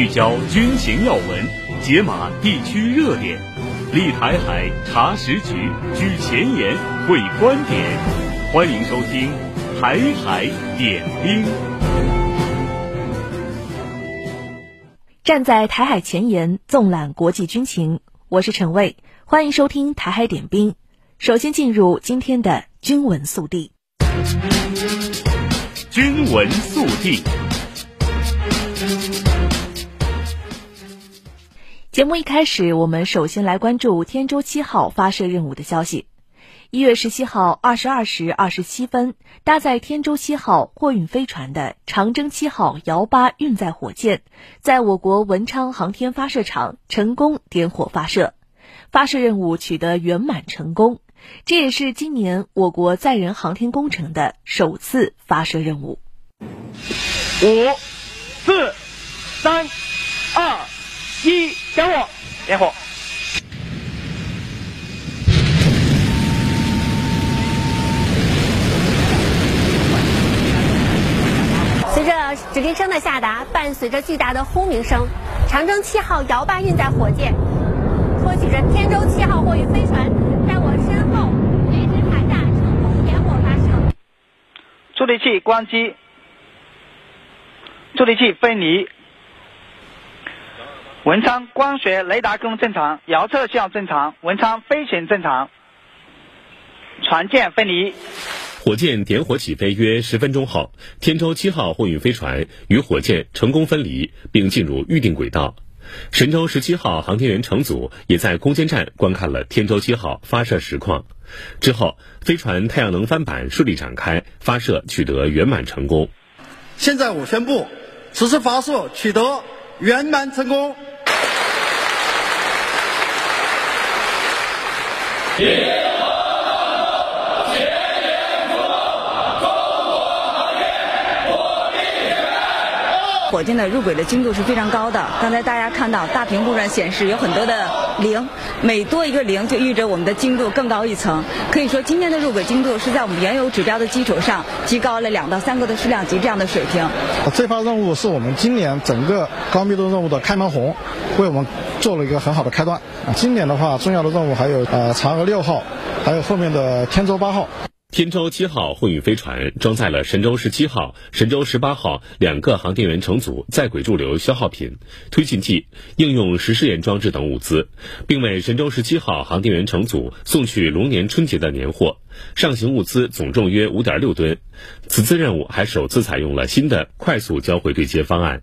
聚焦军情要闻，解码地区热点，立台海查实局，居前沿会观点。欢迎收听《台海点兵》。站在台海前沿，纵览国际军情。我是陈卫，欢迎收听《台海点兵》。首先进入今天的军文速递。军文速递。节目一开始，我们首先来关注天舟七号发射任务的消息。一月十七号二十二时二十七分，搭载天舟七号货运飞船的长征七号遥八运载火箭，在我国文昌航天发射场成功点火发射，发射任务取得圆满成功。这也是今年我国载人航天工程的首次发射任务。五、四、三、二。一点火，点火。随着指令声的下达，伴随着巨大的轰鸣声，长征七号遥八运载火箭托举着天舟七号货运飞船，在我身后垂直塔下成功点火发射。助力器关机，助力器分离。文昌光学雷达功能正常，遥测信号正常，文昌飞行正常，船舰分离。火箭点火起飞约十分钟后，天舟七号货运飞船与火箭成功分离，并进入预定轨道。神舟十七号航天员乘组也在空间站观看了天舟七号发射实况。之后，飞船太阳能帆板顺利展开，发射取得圆满成功。现在我宣布，此次发射取得圆满成功。Yeah! 火箭的入轨的精度是非常高的。刚才大家看到大屏幕上显示有很多的零，每多一个零就意味着我们的精度更高一层。可以说，今天的入轨精度是在我们原有指标的基础上提高了两到三个的数量级这样的水平。这发任务是我们今年整个高密度任务的开门红，为我们做了一个很好的开端。今年的话，重要的任务还有呃嫦娥六号，还有后面的天舟八号。天舟七号货运飞船装载了神舟十七号、神舟十八号两个航天员乘组在轨驻留消耗品、推进剂、应用实试验装置等物资，并为神舟十七号航天员乘组送去龙年春节的年货。上行物资总重约五点六吨。此次任务还首次采用了新的快速交会对接方案。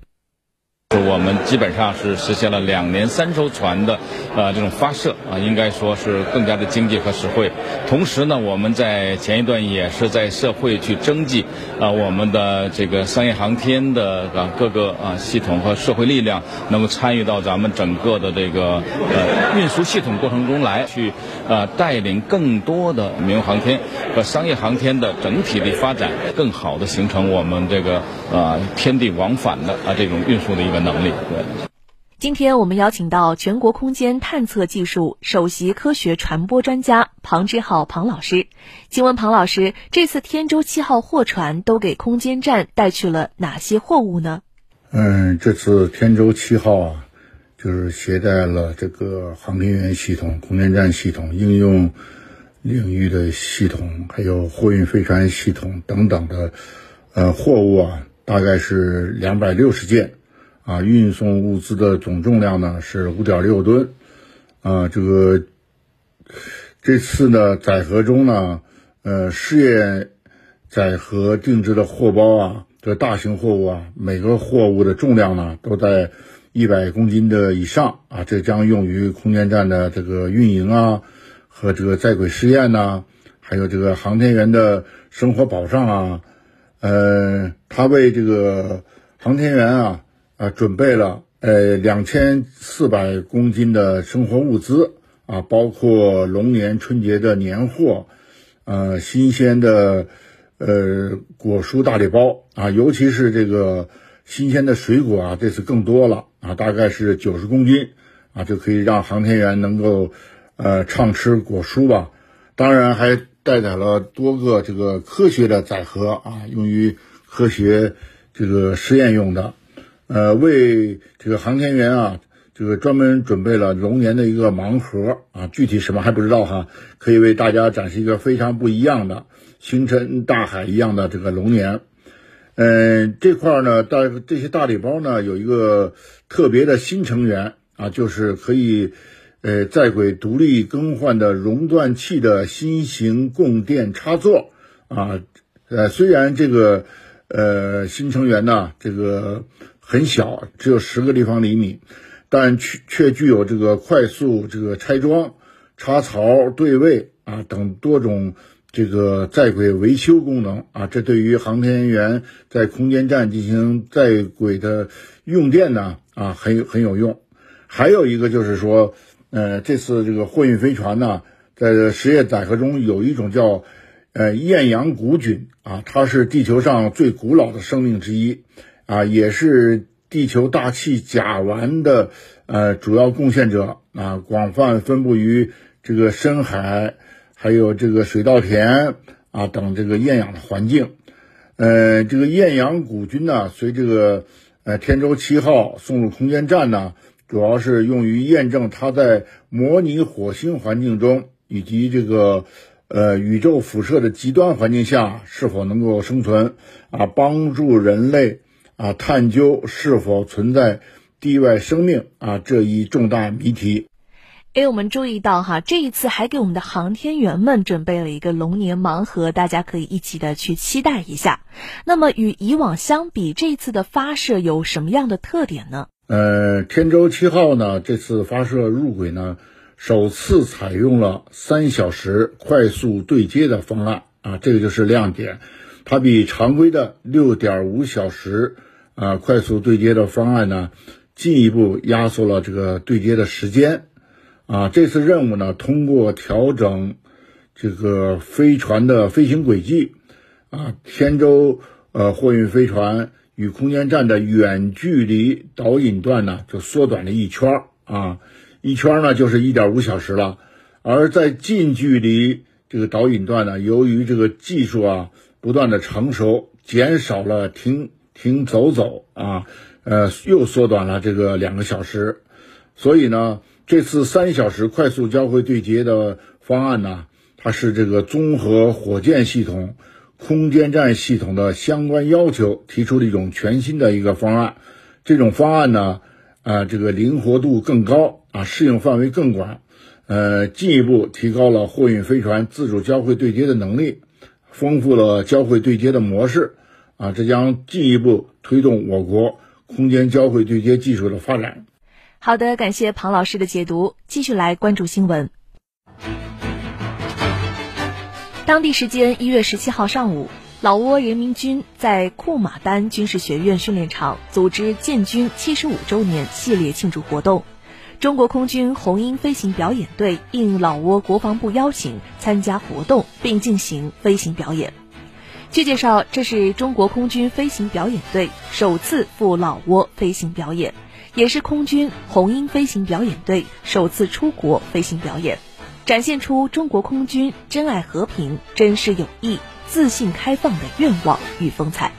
我们基本上是实现了两年三艘船的，呃，这种发射啊，应该说是更加的经济和实惠。同时呢，我们在前一段也是在社会去征集，啊，我们的这个商业航天的啊各个啊系统和社会力量，能够参与到咱们整个的这个呃运输系统过程中来，去呃带领更多的民用航天和商业航天的整体的发展，更好的形成我们这个啊天地往返的啊这种运输的一个。能力。对。今天我们邀请到全国空间探测技术首席科学传播专家庞之浩庞老师，请问庞老师，这次天舟七号货船都给空间站带去了哪些货物呢？嗯，这次天舟七号啊，就是携带了这个航天员系统、空间站系统、应用领域的系统，还有货运飞船系统等等的呃货物啊，大概是两百六十件。啊，运送物资的总重量呢是五点六吨，啊，这个这次呢载荷中呢，呃，试验载荷定制的货包啊，这大型货物啊，每个货物的重量呢都在一百公斤的以上啊，这将用于空间站的这个运营啊，和这个在轨试验呐，还有这个航天员的生活保障啊，呃，他为这个航天员啊。啊，准备了呃两千四百公斤的生活物资啊，包括龙年春节的年货，呃，新鲜的呃果蔬大礼包啊，尤其是这个新鲜的水果啊，这次更多了啊，大概是九十公斤啊，就可以让航天员能够呃畅吃果蔬吧。当然还带载了多个这个科学的载荷啊，用于科学这个实验用的。呃，为这个航天员啊，这个专门准备了龙年的一个盲盒啊，具体什么还不知道哈，可以为大家展示一个非常不一样的星辰大海一样的这个龙年。嗯、这块呢，大这些大礼包呢，有一个特别的新成员啊，就是可以呃在轨独立更换的熔断器的新型供电插座啊。呃，虽然这个呃新成员呢，这个。很小，只有十个立方厘米，但却却具有这个快速这个拆装、插槽对位啊等多种这个在轨维修功能啊。这对于航天员在空间站进行在轨的用电呢啊很有很有用。还有一个就是说，呃，这次这个货运飞船呢，在实验载荷中有一种叫呃厌氧古菌啊，它是地球上最古老的生命之一。啊，也是地球大气甲烷的呃主要贡献者啊，广泛分布于这个深海，还有这个水稻田啊等这个厌氧的环境。呃，这个厌氧古菌呢，随这个呃天舟七号送入空间站呢，主要是用于验证它在模拟火星环境中以及这个呃宇宙辐射的极端环境下是否能够生存啊，帮助人类。啊，探究是否存在地外生命啊这一重大谜题。诶，我们注意到哈，这一次还给我们的航天员们准备了一个龙年盲盒，大家可以一起的去期待一下。那么与以往相比，这一次的发射有什么样的特点呢？呃，天舟七号呢，这次发射入轨呢，首次采用了三小时快速对接的方案啊，这个就是亮点。它比常规的六点五小时。啊，快速对接的方案呢，进一步压缩了这个对接的时间。啊，这次任务呢，通过调整这个飞船的飞行轨迹，啊，天舟呃货运飞船与空间站的远距离导引段呢，就缩短了一圈啊，一圈呢就是一点五小时了。而在近距离这个导引段呢，由于这个技术啊不断的成熟，减少了停。停走走啊，呃，又缩短了这个两个小时，所以呢，这次三小时快速交会对接的方案呢，它是这个综合火箭系统、空间站系统的相关要求提出的一种全新的一个方案。这种方案呢，啊，这个灵活度更高啊，适应范围更广，呃，进一步提高了货运飞船自主交会对接的能力，丰富了交会对接的模式。啊，这将进一步推动我国空间交会对接技术的发展。好的，感谢庞老师的解读。继续来关注新闻。当地时间一月十七号上午，老挝人民军在库马丹军事学院训练场组织建军七十五周年系列庆祝活动。中国空军红鹰飞行表演队应老挝国防部邀请参加活动，并进行飞行表演。据介绍，这是中国空军飞行表演队首次赴老挝飞行表演，也是空军红鹰飞行表演队首次出国飞行表演，展现出中国空军珍爱和平、珍视友谊、自信开放的愿望与风采。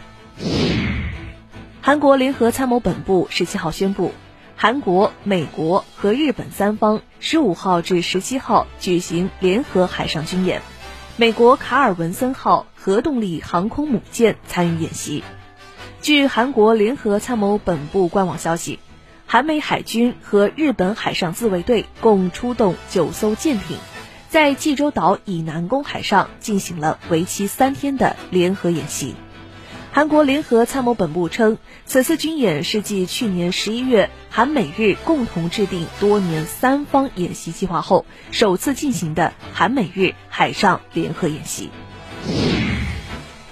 韩国联合参谋本部十七号宣布，韩国、美国和日本三方十五号至十七号举行联合海上军演。美国卡尔文森号核动力航空母舰参与演习。据韩国联合参谋本部官网消息，韩美海军和日本海上自卫队共出动九艘舰艇，在济州岛以南公海上进行了为期三天的联合演习。韩国联合参谋本部称，此次军演是继去年十一月韩美日共同制定多年三方演习计划后，首次进行的韩美日海上联合演习。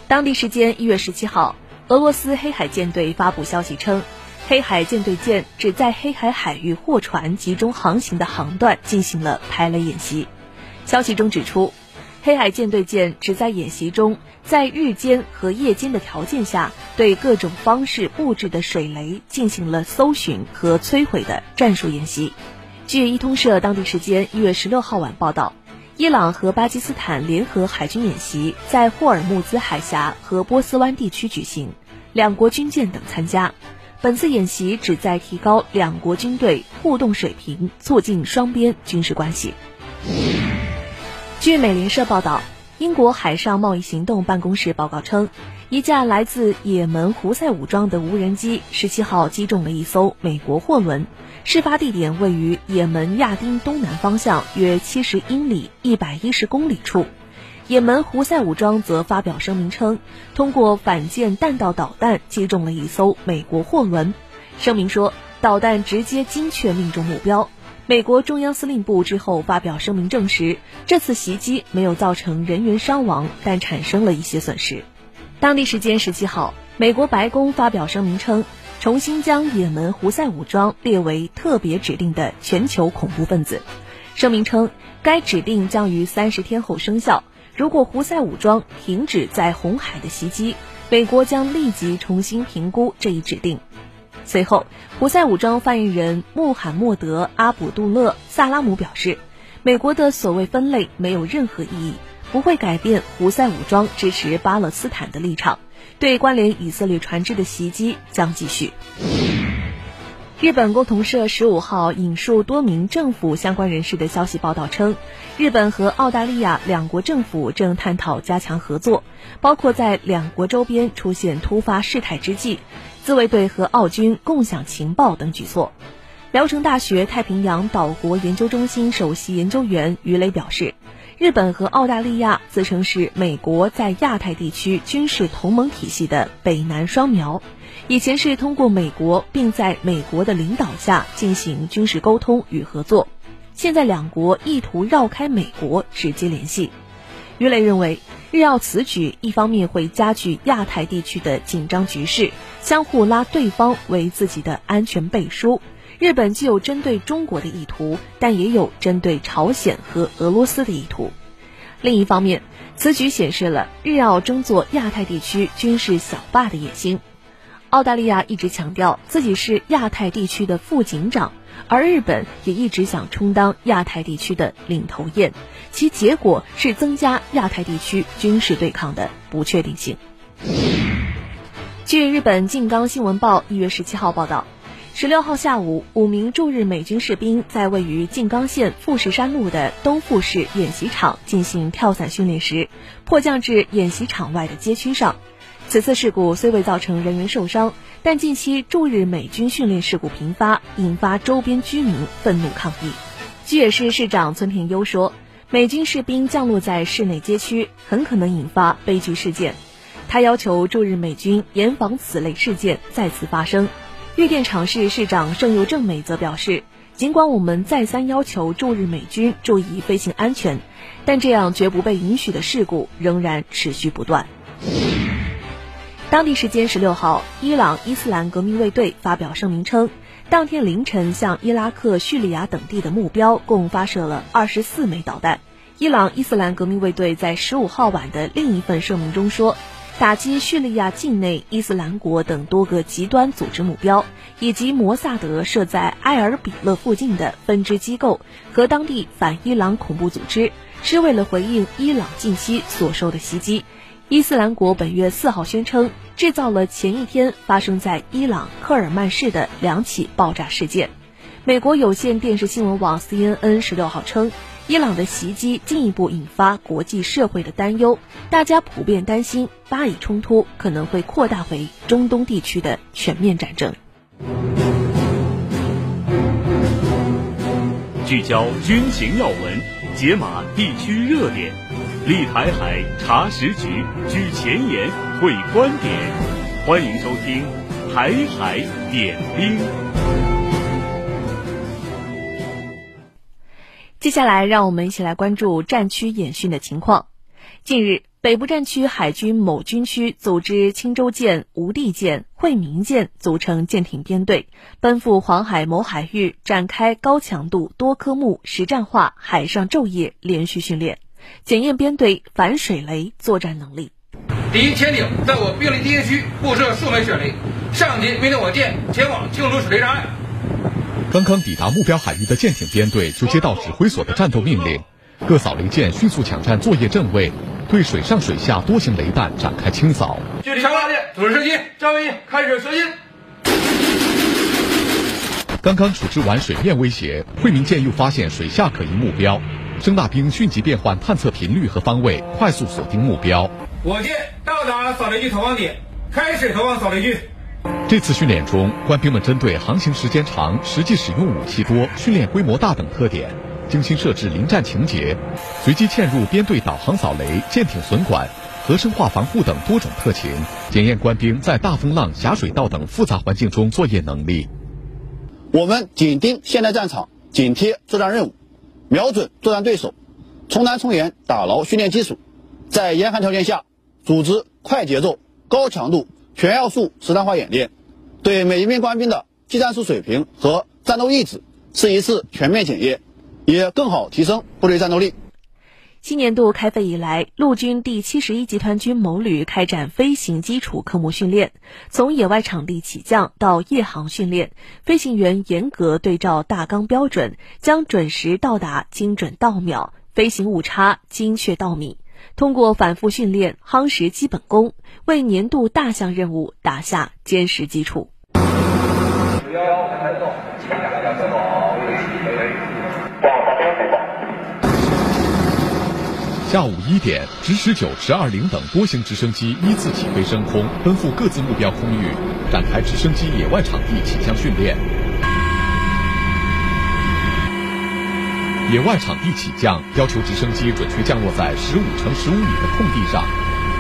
当地时间一月十七号，俄罗斯黑海舰队发布消息称，黑海舰队舰只在黑海海域货船集中航行的航段进行了排雷演习。消息中指出，黑海舰队舰只在演习中，在日间和夜间的条件下，对各种方式布置的水雷进行了搜寻和摧毁的战术演习。据伊通社当地时间一月十六号晚报道，伊朗和巴基斯坦联合海军演习在霍尔木兹海峡和波斯湾地区举行，两国军舰等参加。本次演习旨在提高两国军队互动水平，促进双边军事关系。据美联社报道，英国海上贸易行动办公室报告称，一架来自也门胡塞武装的无人机十七号击中了一艘美国货轮，事发地点位于也门亚丁东南方向约七十英里一百一十公里处。也门胡塞武装则发表声明称，通过反舰弹道导弹击中了一艘美国货轮。声明说，导弹直接精确命中目标。美国中央司令部之后发表声明证实，这次袭击没有造成人员伤亡，但产生了一些损失。当地时间十七号，美国白宫发表声明称，重新将也门胡塞武装列为特别指定的全球恐怖分子。声明称，该指定将于三十天后生效。如果胡塞武装停止在红海的袭击，美国将立即重新评估这一指定。随后，胡塞武装发言人穆罕默德·阿卜杜勒·萨拉姆表示，美国的所谓分类没有任何意义，不会改变胡塞武装支持巴勒斯坦的立场，对关联以色列船只的袭击将继续。日本共同社十五号引述多名政府相关人士的消息报道称，日本和澳大利亚两国政府正探讨加强合作，包括在两国周边出现突发事态之际，自卫队和澳军共享情报等举措。聊城大学太平洋岛国研究中心首席研究员于磊表示，日本和澳大利亚自称是美国在亚太地区军事同盟体系的北南双苗。以前是通过美国，并在美国的领导下进行军事沟通与合作。现在两国意图绕开美国直接联系。于磊认为，日澳此举一方面会加剧亚太地区的紧张局势，相互拉对方为自己的安全背书。日本既有针对中国的意图，但也有针对朝鲜和俄罗斯的意图。另一方面，此举显示了日澳争做亚太地区军事小霸的野心。澳大利亚一直强调自己是亚太地区的副警长，而日本也一直想充当亚太地区的领头雁，其结果是增加亚太地区军事对抗的不确定性。据日本静冈新闻报一月十七号报道，十六号下午，五名驻日美军士兵在位于静冈县富士山路的东富士演习场进行跳伞训练时，迫降至演习场外的街区上。此次事故虽未造成人员受伤，但近期驻日美军训练事故频发，引发周边居民愤怒抗议。菊野市市长村田优说，美军士兵降落在市内街区，很可能引发悲剧事件。他要求驻日美军严防此类事件再次发生。玉电厂市市长胜又正美则表示，尽管我们再三要求驻日美军注意飞行安全，但这样绝不被允许的事故仍然持续不断。当地时间十六号，伊朗伊斯兰革命卫队发表声明称，当天凌晨向伊拉克、叙利亚等地的目标共发射了二十四枚导弹。伊朗伊斯兰革命卫队在十五号晚的另一份声明中说，打击叙利亚境内伊斯兰国等多个极端组织目标，以及摩萨德设在埃尔比勒附近的分支机构和当地反伊朗恐怖组织，是为了回应伊朗近期所受的袭击。伊斯兰国本月四号宣称，制造了前一天发生在伊朗科尔曼市的两起爆炸事件。美国有线电视新闻网 CNN 十六号称，伊朗的袭击进一步引发国际社会的担忧，大家普遍担心巴以冲突可能会扩大为中东地区的全面战争。聚焦军情要闻，解码地区热点。立台海查实局，举前沿会观点，欢迎收听《台海点兵》。接下来，让我们一起来关注战区演训的情况。近日，北部战区海军某军区组织青州舰、无地舰、惠民舰组成舰艇编队，奔赴黄海某海域，展开高强度、多科目实战化海上昼夜连续训练。检验编队反水雷作战能力。敌潜艇在我兵力第一区布设数枚水雷，上级命令我舰前往清除水雷障碍。刚刚抵达目标海域的舰艇编队就接到指挥所的战斗命令，各扫雷舰迅速抢占作业阵位，对水上水下多型雷弹展开清扫。距离强化舰，组织射击，站位开始射击。刚刚处置完水面威胁，惠民舰又发现水下可疑目标，声纳兵迅即变换探测频率和方位，快速锁定目标。火箭到达扫雷区投放点，开始投放扫雷区。这次训练中，官兵们针对航行时间长、实际使用武器多、训练规模大等特点，精心设置临战情节，随机嵌入编队导航扫雷、舰艇损管、和生化防护等多种特情，检验官兵在大风浪、狭水道等复杂环境中作业能力。我们紧盯现代战场，紧贴作战任务，瞄准作战对手，从难从严打牢训练基础，在严寒条件下组织快节奏、高强度、全要素实战化演练，对每一名官兵的技战术水平和战斗意志是一次全面检验，也更好提升部队战斗力。新年度开飞以来，陆军第七十一集团军某旅开展飞行基础科目训练，从野外场地起降到夜航训练，飞行员严格对照大纲标准，将准时到达精准到秒，飞行误差精确到米。通过反复训练，夯实基本功，为年度大项任务打下坚实基础。下午一点，直十九、直二零等多型直升机依次起飞升空，奔赴各自目标空域，展开直升机野外场地起降训练。野外场地起降要求直升机准确降落在十五乘十五米的空地上，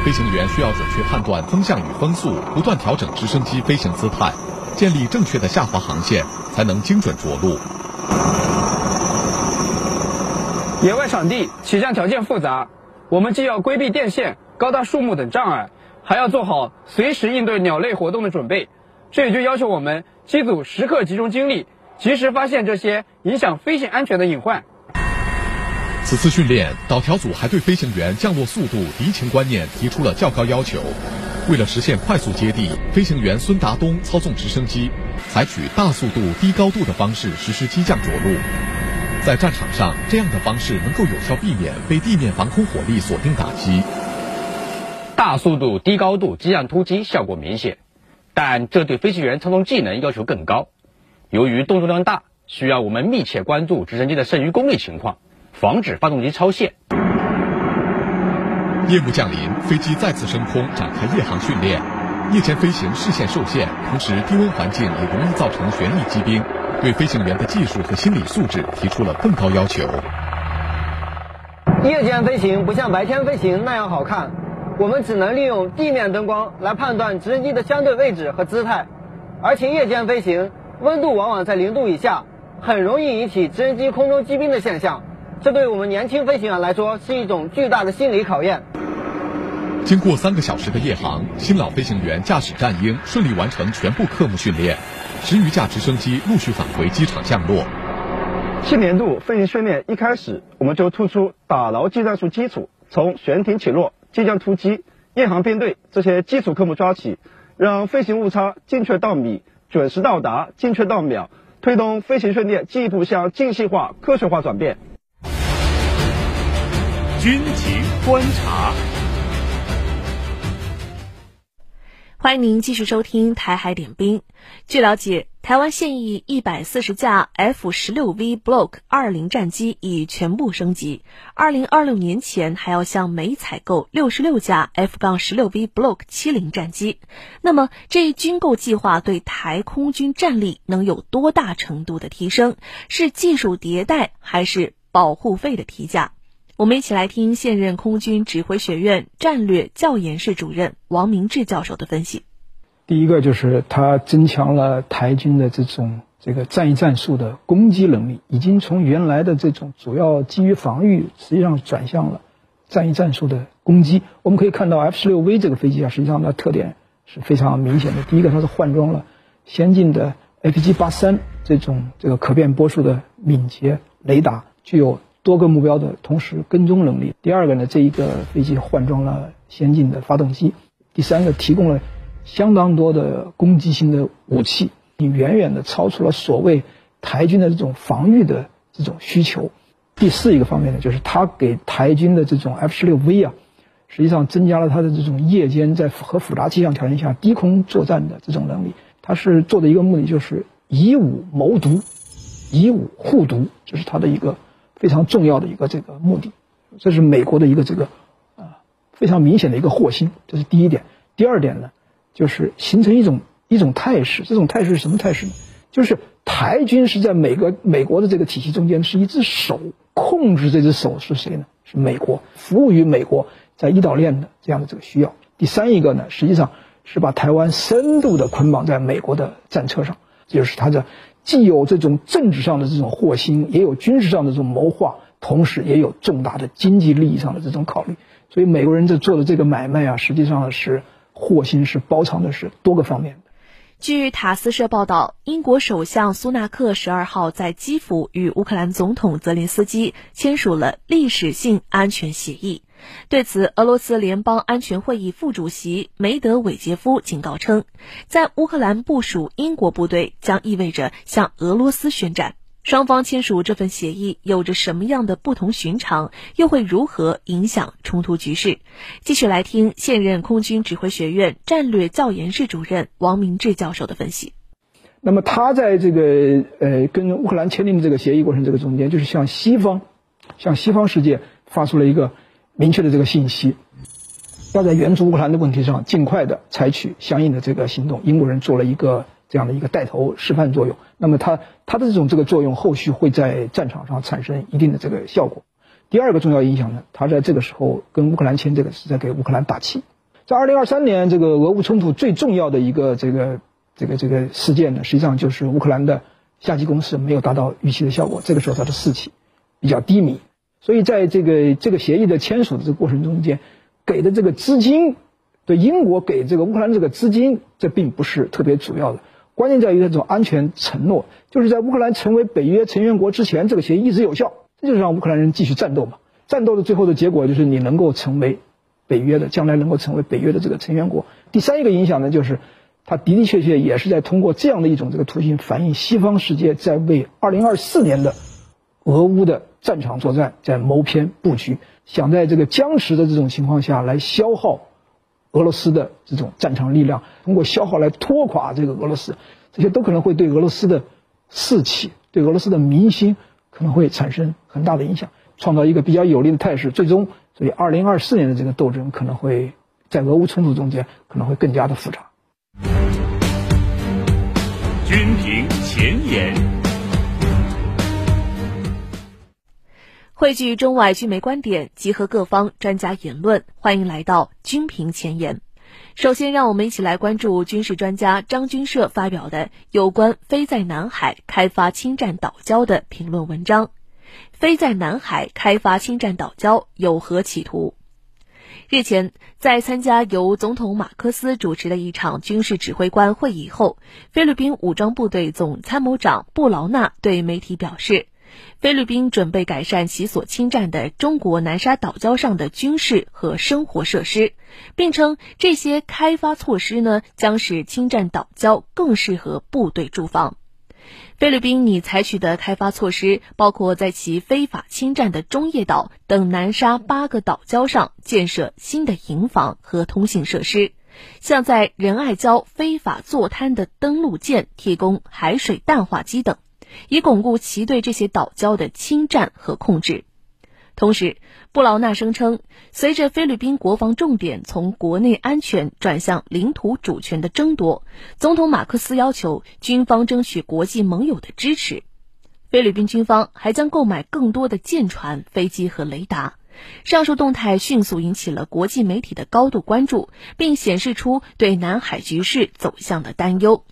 飞行员需要准确判断风向与风速，不断调整直升机飞行姿态，建立正确的下滑航线，才能精准着陆。野外场地起降条件复杂，我们既要规避电线、高大树木等障碍，还要做好随时应对鸟类活动的准备。这也就要求我们机组时刻集中精力，及时发现这些影响飞行安全的隐患。此次训练，导调组还对飞行员降落速度、敌情观念提出了较高要求。为了实现快速接地，飞行员孙达东操纵直升机，采取大速度、低高度的方式实施机降着陆。在战场上，这样的方式能够有效避免被地面防空火力锁定打击。大速度、低高度机降突击效果明显，但这对飞行员操纵技能要求更高。由于动作量大，需要我们密切关注直升机的剩余功率情况，防止发动机超限。夜幕降临，飞机再次升空展开夜航训练。夜间飞行视线受限，同时低温环境也容易造成旋翼机冰。对飞行员的技术和心理素质提出了更高要求。夜间飞行不像白天飞行那样好看，我们只能利用地面灯光来判断直升机的相对位置和姿态，而且夜间飞行温度往往在零度以下，很容易引起直升机空中积冰的现象，这对我们年轻飞行员来说是一种巨大的心理考验。经过三个小时的夜航，新老飞行员驾驶战鹰顺利完成全部科目训练。十余架直升机陆续返回机场降落。新年度飞行训练一开始，我们就突出打牢技战术基础，从悬停起落、机降突击、夜航编队这些基础科目抓起，让飞行误差精确到米，准时到达精确到秒，推动飞行训练进一步向精细化、科学化转变。军情观察。欢迎您继续收听台海点兵。据了解，台湾现役一百四十架 F 十六 V Block 二零战机已全部升级，二零二六年前还要向美采购六十六架 F 杠十六 V Block 七零战机。那么，这一军购计划对台空军战力能有多大程度的提升？是技术迭代，还是保护费的提价？我们一起来听现任空军指挥学院战略教研室主任王明志教授的分析。第一个就是它增强了台军的这种这个战役战术的攻击能力，已经从原来的这种主要基于防御，实际上转向了战役战术的攻击。我们可以看到 F 十六 V 这个飞机啊，实际上它特点是非常明显的。第一个，它是换装了先进的 APG 八三这种这个可变波束的敏捷雷达，具有。多个目标的同时跟踪能力。第二个呢，这一个飞机换装了先进的发动机。第三个，提供了相当多的攻击性的武器，你远远的超出了所谓台军的这种防御的这种需求。第四一个方面呢，就是它给台军的这种 F 十六 V 啊，实际上增加了它的这种夜间在和复杂气象条件下低空作战的这种能力。它是做的一个目的，就是以武谋独，以武护独，这是它的一个非常重要的一个这个目的。这是美国的一个这个啊非常明显的一个祸心，这是第一点。第二点呢，就是形成一种一种态势，这种态势是什么态势呢？就是台军是在美国美国的这个体系中间是一只手，控制这只手是谁呢？是美国，服务于美国在一岛链的这样的这个需要。第三一个呢，实际上是把台湾深度的捆绑在美国的战车上，就是它的既有这种政治上的这种祸心，也有军事上的这种谋划，同时也有重大的经济利益上的这种考虑。所以美国人在做的这个买卖啊，实际上是祸心是包藏的是多个方面的。据塔斯社报道，英国首相苏纳克十二号在基辅与乌克兰总统泽连斯基签署了历史性安全协议。对此，俄罗斯联邦安全会议副主席梅德韦杰夫警告称，在乌克兰部署英国部队将意味着向俄罗斯宣战。双方签署这份协议有着什么样的不同寻常？又会如何影响冲突局势？继续来听现任空军指挥学院战略教研室主任王明志教授的分析。那么他在这个呃跟乌克兰签订的这个协议过程这个中间，就是向西方，向西方世界发出了一个明确的这个信息，要在援助乌克兰的问题上尽快的采取相应的这个行动。英国人做了一个。这样的一个带头示范作用，那么他他的这种这个作用，后续会在战场上产生一定的这个效果。第二个重要影响呢，他在这个时候跟乌克兰签这个是在给乌克兰打气。在二零二三年这个俄乌冲突最重要的一个这个这个这个事件呢，实际上就是乌克兰的夏季攻势没有达到预期的效果，这个时候它的士气比较低迷。所以在这个这个协议的签署的这个过程中间，给的这个资金，对英国给这个乌克兰这个资金，这并不是特别主要的。关键在于这种安全承诺，就是在乌克兰成为北约成员国之前，这个协议一直有效，这就是让乌克兰人继续战斗嘛。战斗的最后的结果就是你能够成为北约的，将来能够成为北约的这个成员国。第三一个影响呢，就是它的的确确也是在通过这样的一种这个途径，反映西方世界在为2024年的俄乌的战场作战在谋篇布局，想在这个僵持的这种情况下来消耗。俄罗斯的这种战场力量，通过消耗来拖垮这个俄罗斯，这些都可能会对俄罗斯的士气、对俄罗斯的民心可能会产生很大的影响，创造一个比较有利的态势。最终，所以二零二四年的这个斗争可能会在俄乌冲突中间可能会更加的复杂。军评前沿。汇聚中外军媒观点，集合各方专家言论，欢迎来到军评前沿。首先，让我们一起来关注军事专家张军社发表的有关飞在南海开发侵占岛礁的评论文章。飞在南海开发侵占岛礁有何企图？日前，在参加由总统马克思主持的一场军事指挥官会议后，菲律宾武装部队总参谋长布劳纳对媒体表示。菲律宾准备改善其所侵占的中国南沙岛礁上的军事和生活设施，并称这些开发措施呢，将使侵占岛礁更适合部队驻防。菲律宾拟采取的开发措施包括在其非法侵占的中业岛等南沙八个岛礁上建设新的营房和通信设施，向在仁爱礁非法坐滩的登陆舰提供海水淡化机等。以巩固其对这些岛礁的侵占和控制。同时，布劳纳声称，随着菲律宾国防重点从国内安全转向领土主权的争夺，总统马克思要求军方争取国际盟友的支持。菲律宾军方还将购买更多的舰船、飞机和雷达。上述动态迅速引起了国际媒体的高度关注，并显示出对南海局势走向的担忧。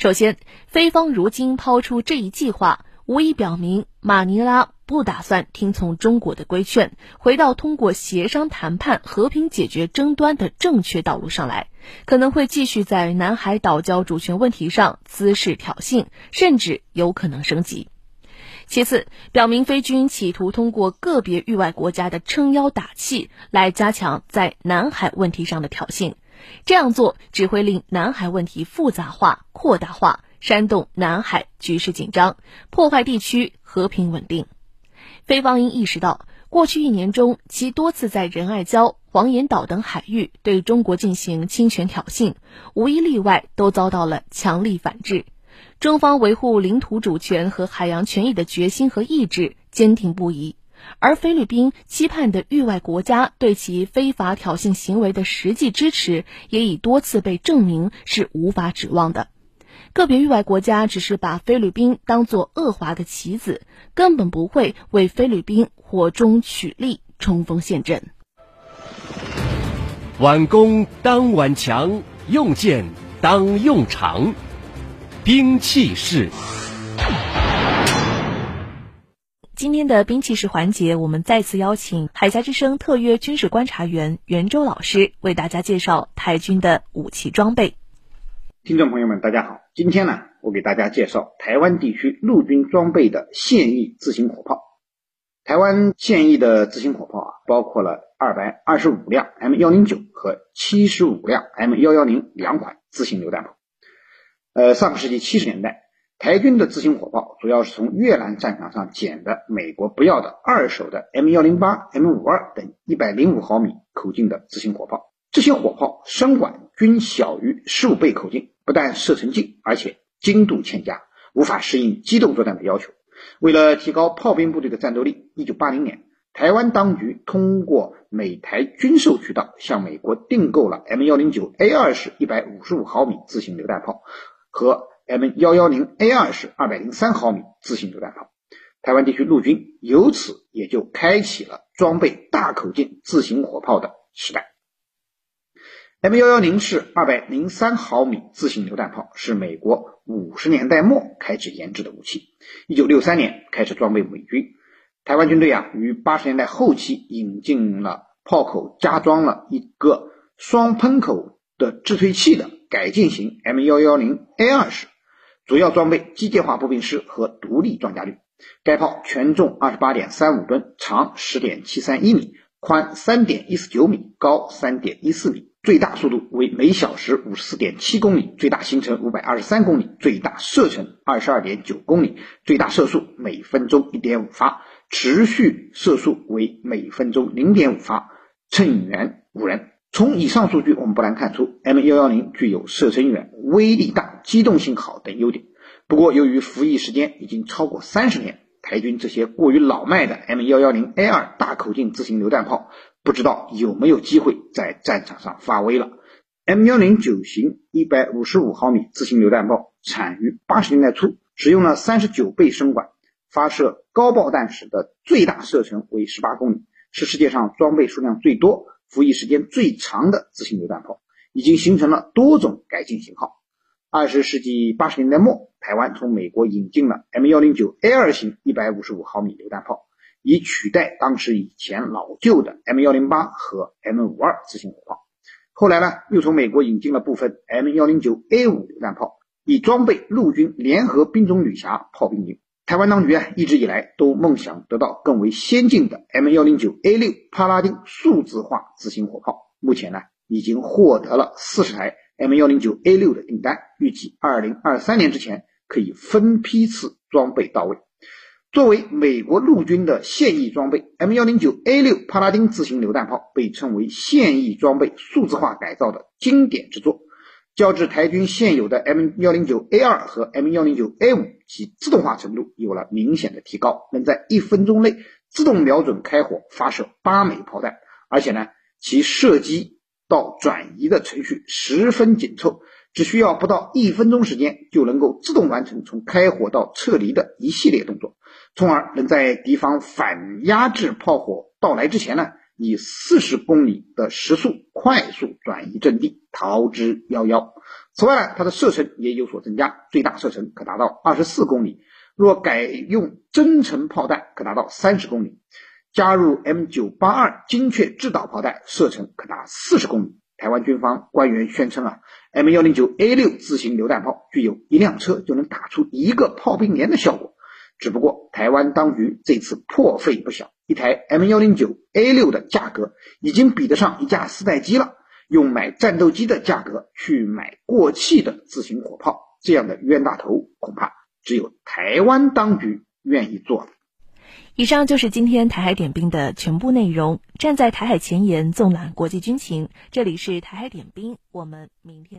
首先，菲方如今抛出这一计划，无疑表明马尼拉不打算听从中国的规劝，回到通过协商谈判和平解决争端的正确道路上来，可能会继续在南海岛礁主权问题上滋事挑衅，甚至有可能升级。其次，表明菲军企图通过个别域外国家的撑腰打气，来加强在南海问题上的挑衅。这样做只会令南海问题复杂化、扩大化，煽动南海局势紧张，破坏地区和平稳定。菲方应意识到，过去一年中，其多次在仁爱礁、黄岩岛等海域对中国进行侵权挑衅，无一例外都遭到了强力反制。中方维护领土主权和海洋权益的决心和意志坚定不移，而菲律宾期盼的域外国家对其非法挑衅行为的实际支持，也已多次被证明是无法指望的。个别域外国家只是把菲律宾当作恶华的棋子，根本不会为菲律宾火中取栗、冲锋陷阵。挽弓当挽强，用箭当用长，兵器是。今天的兵器式环节，我们再次邀请海峡之声特约军事观察员袁周老师为大家介绍台军的武器装备。听众朋友们，大家好，今天呢，我给大家介绍台湾地区陆军装备的现役自行火炮。台湾现役的自行火炮啊，包括了二百二十五辆 M 幺零九和七十五辆 M 幺幺零两款自行榴弹炮。呃，上个世纪七十年代。台军的自行火炮主要是从越南战场上捡的美国不要的二手的 M 幺零八、M 五二等一百零五毫米口径的自行火炮。这些火炮身管均小于十五倍口径，不但射程近，而且精度欠佳，无法适应机动作战的要求。为了提高炮兵部队的战斗力，一九八零年，台湾当局通过美台军售渠道向美国订购了 M 幺零九 A 二式一百五十五毫米自行榴弹炮和。M 幺幺零 A 二式二百零三毫米自行榴弹炮，台湾地区陆军由此也就开启了装备大口径自行火炮的时代。M 幺幺零式二百零三毫米自行榴弹炮是美国五十年代末开始研制的武器，一九六三年开始装备美军。台湾军队啊，于八十年代后期引进了炮口加装了一个双喷口的制推器的改进型 M 幺幺零 A 二式。主要装备机械化步兵师和独立装甲旅。该炮全重二十八点三五吨，长十点七三一米，宽三点一四九米，高三点一四米。最大速度为每小时五十四点七公里，最大行程五百二十三公里，最大射程二十二点九公里，最大射速每分钟一点五发，持续射速为每分钟零点五发，乘员五人。从以上数据，我们不难看出，M 幺幺零具有射程远、威力大、机动性好等优点。不过，由于服役时间已经超过三十年，台军这些过于老迈的 M 幺幺零 A 二大口径自行榴弹炮，不知道有没有机会在战场上发威了。M 幺零九型一百五十五毫米自行榴弹炮产于八十年代初，使用了三十九倍身管，发射高爆弹时的最大射程为十八公里，是世界上装备数量最多。服役时间最长的自行榴弹炮，已经形成了多种改进型号。二十世纪八十年代末，台湾从美国引进了 M 幺零九 A 二型一百五十五毫米榴弹炮，以取代当时以前老旧的 M 幺零八和 M 五二自行火炮。后来呢，又从美国引进了部分 M 幺零九 A 五榴弹炮，以装备陆军联合兵种旅侠炮兵营。台湾当局啊，一直以来都梦想得到更为先进的 M 幺零九 A 六帕拉丁数字化自行火炮。目前呢，已经获得了四十台 M 幺零九 A 六的订单，预计二零二三年之前可以分批次装备到位。作为美国陆军的现役装备，M 幺零九 A 六帕拉丁自行榴弹炮被称为现役装备数字化改造的经典之作。较之台军现有的 M 幺零九 A 二和 M 幺零九 A 五，其自动化程度有了明显的提高，能在一分钟内自动瞄准开火，发射八枚炮弹，而且呢，其射击到转移的程序十分紧凑，只需要不到一分钟时间就能够自动完成从开火到撤离的一系列动作，从而能在敌方反压制炮火到来之前呢，以四十公里的时速快速转移阵地，逃之夭夭。此外，它的射程也有所增加，最大射程可达到二十四公里。若改用增程炮弹，可达到三十公里。加入 M 九八二精确制导炮弹，射程可达四十公里。台湾军方官员宣称啊，M 幺零九 A 六自行榴弹炮具有一辆车就能打出一个炮兵连的效果。只不过，台湾当局这次破费不小，一台 M 幺零九 A 六的价格已经比得上一架四代机了。用买战斗机的价格去买过气的自行火炮，这样的冤大头，恐怕只有台湾当局愿意做了。以上就是今天台海点兵的全部内容。站在台海前沿，纵览国际军情，这里是台海点兵，我们明天。